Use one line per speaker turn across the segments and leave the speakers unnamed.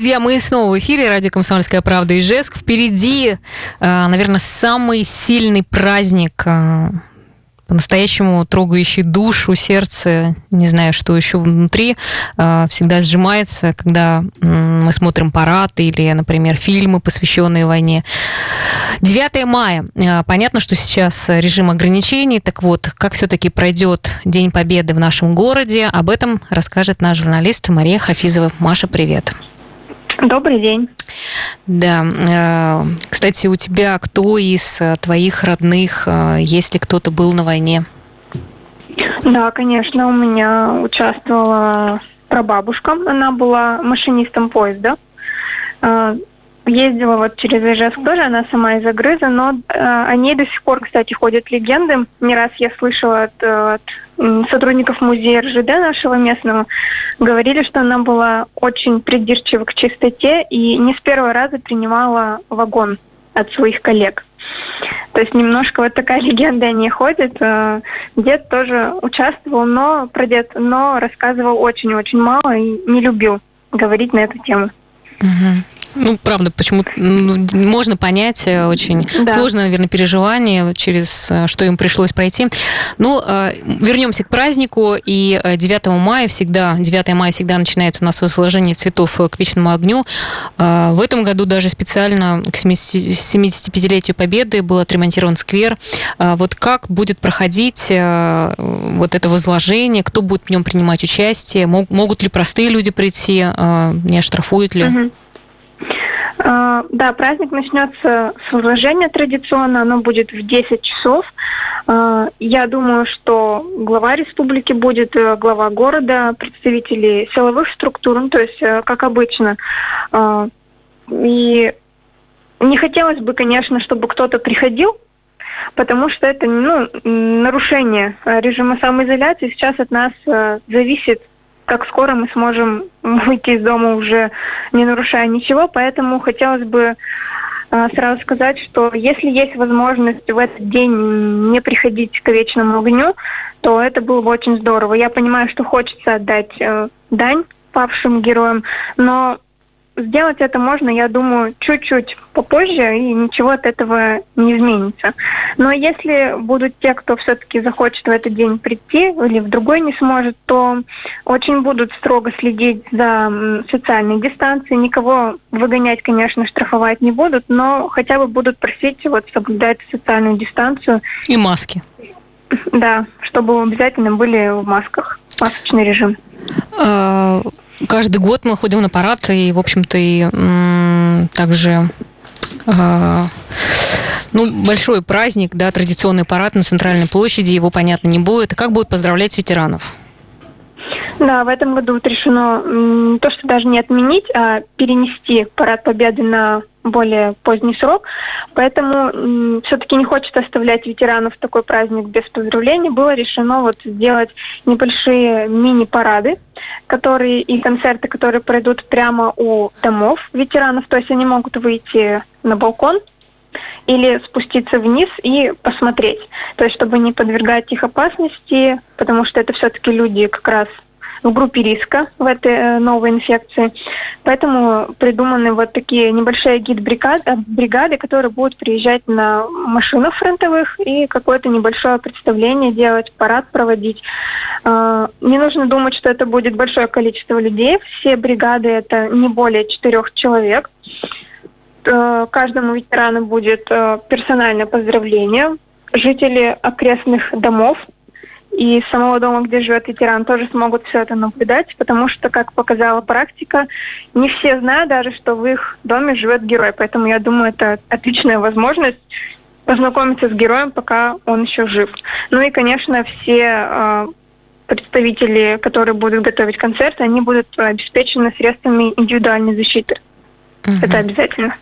Друзья, мы снова в эфире. Радио «Комсомольская правда» и Ижевск. Впереди, э, наверное, самый сильный праздник, э, по-настоящему трогающий душу, сердце, не знаю, что еще внутри, э, всегда сжимается, когда мы смотрим парад или, например, фильмы, посвященные войне. 9 мая. Понятно, что сейчас режим ограничений. Так вот, как все-таки пройдет День Победы в нашем городе, об этом расскажет наш журналист Мария Хафизова. Маша, привет.
Добрый день.
Да. Э, кстати, у тебя кто из э, твоих родных, э, если кто-то был на войне?
Да, конечно, у меня участвовала прабабушка. Она была машинистом поезда. Ездила вот через Ижевск тоже, она сама из Агрыза, но о ней до сих пор, кстати, ходят легенды. Не раз я слышала от, от сотрудников музея РЖД нашего местного, говорили, что она была очень придирчива к чистоте и не с первого раза принимала вагон от своих коллег. То есть немножко вот такая легенда о ней ходит. Э, дед тоже участвовал, но про дед, но рассказывал очень-очень мало и не любил говорить на эту тему.
Угу. Ну, правда, почему ну, можно понять э, очень да. сложное, наверное, переживание, через э, что им пришлось пройти. Ну, э, вернемся к празднику. И 9 мая всегда, 9 мая всегда начинается у нас возложение цветов к вечному огню. В этом году даже специально к 75-летию Победы был отремонтирован сквер. Вот как будет проходить вот это возложение, кто будет в нем принимать участие, могут ли простые люди прийти, не оштрафуют ли? Угу.
А, да, праздник начнется с возложения традиционно, оно будет в 10 часов. А, я думаю, что глава республики будет, э, глава города, представители силовых структур, ну, то есть э, как обычно. А, и не хотелось бы, конечно, чтобы кто-то приходил, потому что это ну, нарушение режима самоизоляции. Сейчас от нас э, зависит как скоро мы сможем выйти из дома уже не нарушая ничего, поэтому хотелось бы а, сразу сказать, что если есть возможность в этот день не приходить к вечному огню, то это было бы очень здорово. Я понимаю, что хочется отдать э, дань павшим героям, но сделать это можно, я думаю, чуть-чуть попозже, и ничего от этого не изменится. Но если будут те, кто все-таки захочет в этот день прийти или в другой не сможет, то очень будут строго следить за социальной дистанцией. Никого выгонять, конечно, штрафовать не будут, но хотя бы будут просить вот соблюдать социальную дистанцию.
И маски.
Да, чтобы обязательно были в масках, масочный режим.
А, каждый год мы ходим на парад, и, в общем-то, и также э, ну, большой праздник, да, традиционный парад на центральной площади, его, понятно, не будет. Как будут поздравлять ветеранов?
Да, в этом году вот решено то, что даже не отменить, а перенести парад Победы на более поздний срок. Поэтому все-таки не хочется оставлять ветеранов такой праздник без поздравлений. Было решено вот сделать небольшие мини-парады, которые и концерты, которые пройдут прямо у домов ветеранов. То есть они могут выйти на балкон или спуститься вниз и посмотреть. То есть, чтобы не подвергать их опасности, потому что это все-таки люди как раз в группе риска в этой э, новой инфекции. Поэтому придуманы вот такие небольшие гид-бригады, э, бригады, которые будут приезжать на машинах фронтовых и какое-то небольшое представление делать, парад проводить. А, не нужно думать, что это будет большое количество людей. Все бригады это не более четырех человек. Э, каждому ветерану будет персональное поздравление. Жители окрестных домов и самого дома, где живет ветеран, тоже смогут все это наблюдать, потому что, как показала практика, не все знают даже, что в их доме живет герой. Поэтому я думаю, это отличная возможность познакомиться с героем, пока он еще жив. Ну и, конечно, все э, представители, которые будут готовить концерты, они будут обеспечены средствами индивидуальной защиты. Угу. Это обязательно.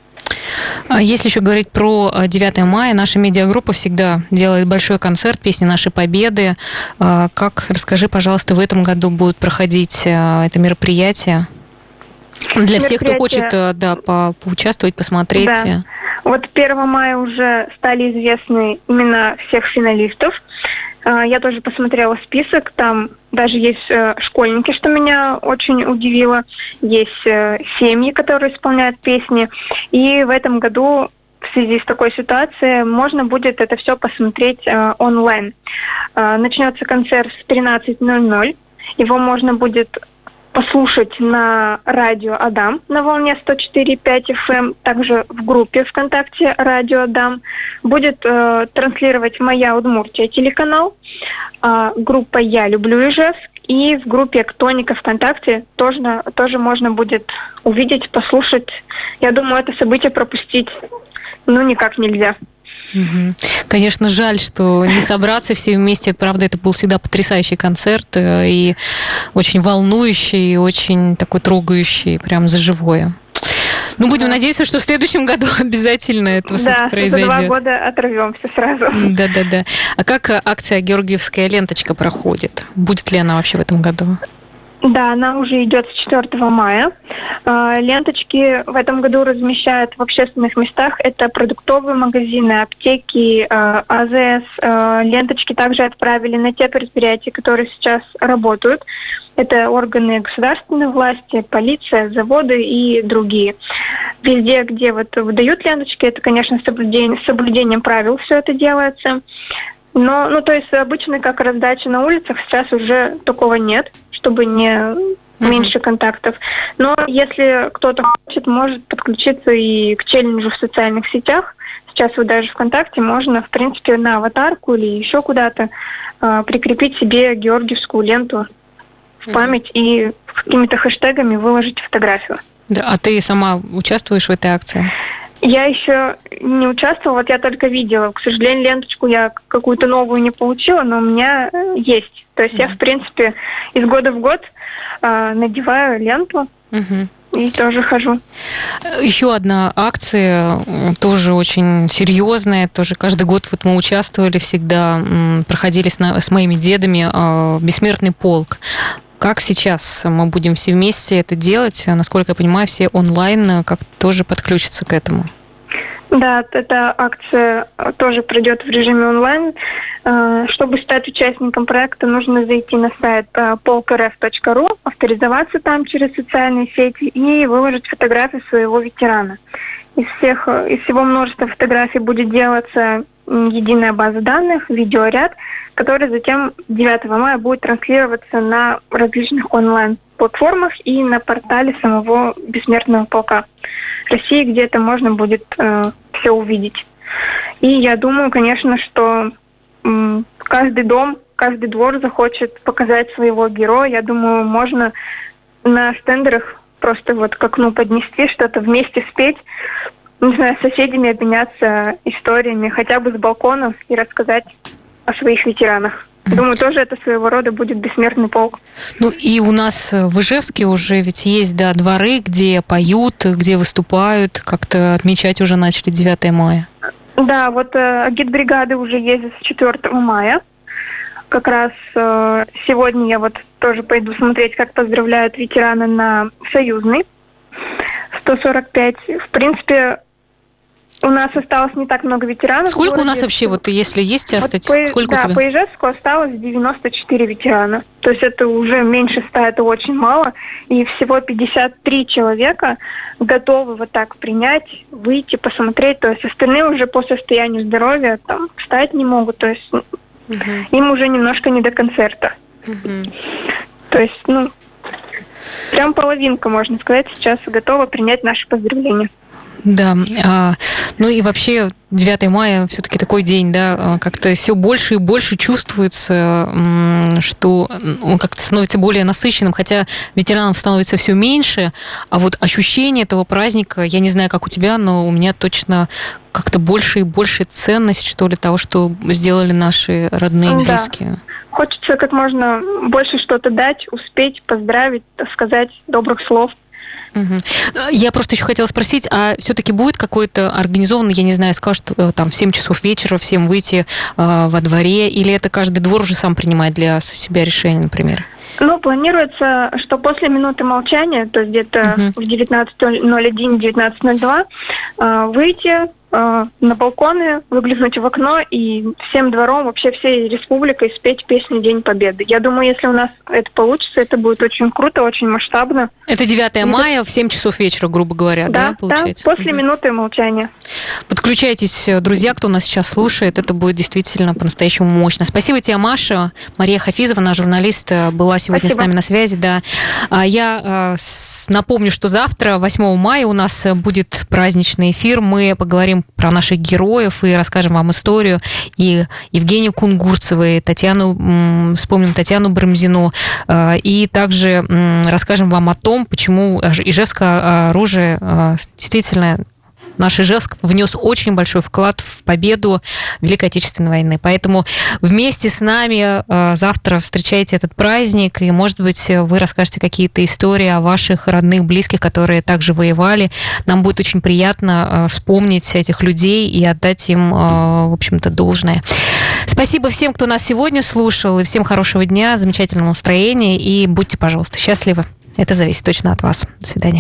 А если еще говорить про 9 э, мая, наша медиагруппа всегда делает большой концерт «Песни нашей победы». А, как, расскажи, пожалуйста, в этом году будет проходить это мероприятие? Для всех, кто хочет да, по поучаствовать, посмотреть. Да.
Вот 1 мая уже стали известны имена всех финалистов. Я тоже посмотрела список, там даже есть школьники, что меня очень удивило, есть семьи, которые исполняют песни, и в этом году в связи с такой ситуацией можно будет это все посмотреть э, онлайн. Э, начнется концерт в 13.00. Его можно будет послушать на радио Адам на волне 104.5 FM, эм, также в группе ВКонтакте Радио Адам. Будет э, транслировать «Моя Удмуртия» телеканал, э, группа «Я люблю Ижевск», и в группе Ктоника ВКонтакте тоже, тоже можно будет увидеть, послушать. Я думаю, это событие пропустить ну никак нельзя.
Конечно, жаль, что не собраться все вместе. Правда, это был всегда потрясающий концерт э, и очень волнующий, и очень такой трогающий, прям за живое. Ну, будем надеяться, что в следующем году обязательно это
да,
произойдет.
Да, два года оторвемся сразу.
Да-да-да. А как акция «Георгиевская ленточка» проходит? Будет ли она вообще в этом году?
Да, она уже идет с 4 мая. А, ленточки в этом году размещают в общественных местах. Это продуктовые магазины, аптеки, а, АЗС. А, ленточки также отправили на те предприятия, которые сейчас работают. Это органы государственной власти, полиция, заводы и другие. Везде, где вот выдают ленточки, это, конечно, соблюдение, с соблюдением правил все это делается. Но, ну, то есть обычно как раздача на улицах сейчас уже такого нет чтобы не меньше контактов. Но если кто-то хочет, может подключиться и к челленджу в социальных сетях. Сейчас вот даже ВКонтакте можно, в принципе, на аватарку или еще куда-то э, прикрепить себе георгиевскую ленту в память и какими-то хэштегами выложить фотографию.
Да, а ты сама участвуешь в этой акции?
Я еще не участвовала, вот я только видела. К сожалению, ленточку я какую-то новую не получила, но у меня э, есть. То есть mm-hmm. я, в принципе, из года в год э, надеваю ленту. Mm-hmm. И тоже хожу.
Еще одна акция, тоже очень серьезная, тоже каждый год вот мы участвовали всегда, проходили с, с моими дедами э, «Бессмертный полк». Как сейчас мы будем все вместе это делать? Насколько я понимаю, все онлайн как тоже подключатся к этому.
Да, эта акция тоже пройдет в режиме онлайн. Э, чтобы стать участником проекта, нужно зайти на сайт э, polkrf.ru, авторизоваться там через социальные сети и выложить фотографию своего ветерана. Из, всех, из всего множества фотографий будет делаться единая база данных, видеоряд, который затем 9 мая будет транслироваться на различных онлайн-платформах и на портале самого Бессмертного полка России, где это можно будет э, все увидеть. И я думаю, конечно, что э, каждый дом, каждый двор захочет показать своего героя. Я думаю, можно на стендерах просто вот к окну поднести, что-то вместе спеть, не знаю, с соседями обменяться историями, хотя бы с балконов и рассказать о своих ветеранах. Думаю, тоже это своего рода будет бессмертный полк.
Ну и у нас в Ижевске уже ведь есть, да, дворы, где поют, где выступают, как-то отмечать уже начали 9 мая.
Да, вот э, агитбригады уже ездят с 4 мая. Как раз э, сегодня я вот тоже пойду смотреть, как поздравляют ветераны на Союзный 145. В принципе, у нас осталось не так много ветеранов.
Сколько у нас вообще, вот если есть вот
статистика, по, сколько
да, у
тебя? по Ижевску осталось 94 ветерана. То есть это уже меньше 100, это очень мало. И всего 53 человека готовы вот так принять, выйти, посмотреть. То есть остальные уже по состоянию здоровья там встать не могут. То есть угу. им уже немножко не до концерта. Угу. То есть, ну, прям половинка, можно сказать, сейчас готова принять наши поздравления.
Да, а, ну и вообще 9 мая все-таки такой день, да, а, как-то все больше и больше чувствуется, что он как-то становится более насыщенным, хотя ветеранов становится все меньше, а вот ощущение этого праздника, я не знаю, как у тебя, но у меня точно как-то больше и больше ценность, что ли, того, что сделали наши родные и близкие. Да.
Хочется как можно больше что-то дать, успеть, поздравить, сказать добрых слов –
я просто еще хотела спросить, а все-таки будет какой-то организованный, я не знаю, скажут э, там в 7 часов вечера всем выйти э, во дворе, или это каждый двор уже сам принимает для себя решение, например?
Ну, планируется, что после минуты молчания, то есть где-то uh-huh. в 19.01, 19.02, э, выйти, на балконы, выглянуть в окно и всем двором, вообще всей республикой спеть песню День Победы. Я думаю, если у нас это получится, это будет очень круто, очень масштабно.
Это 9 мая в 7 часов вечера, грубо говоря, да, да получается?
Да, после минуты молчания.
Подключайтесь, друзья, кто нас сейчас слушает, это будет действительно по-настоящему мощно. Спасибо тебе, Маша. Мария Хафизова, наш журналист, была сегодня Спасибо. с нами на связи. Да. А я э, напомню, что завтра, 8 мая, у нас будет праздничный эфир. Мы поговорим про наших героев и расскажем вам историю. И Евгению Кунгурцеву, и Татьяну, вспомним Татьяну Брамзину. Э, и также расскажем вам о том, почему Ижевское оружие э, действительно наш Ижевск внес очень большой вклад в победу Великой Отечественной войны. Поэтому вместе с нами э, завтра встречайте этот праздник, и, может быть, вы расскажете какие-то истории о ваших родных, близких, которые также воевали. Нам будет очень приятно э, вспомнить этих людей и отдать им, э, в общем-то, должное. Спасибо всем, кто нас сегодня слушал, и всем хорошего дня, замечательного настроения, и будьте, пожалуйста, счастливы. Это зависит точно от вас. До свидания.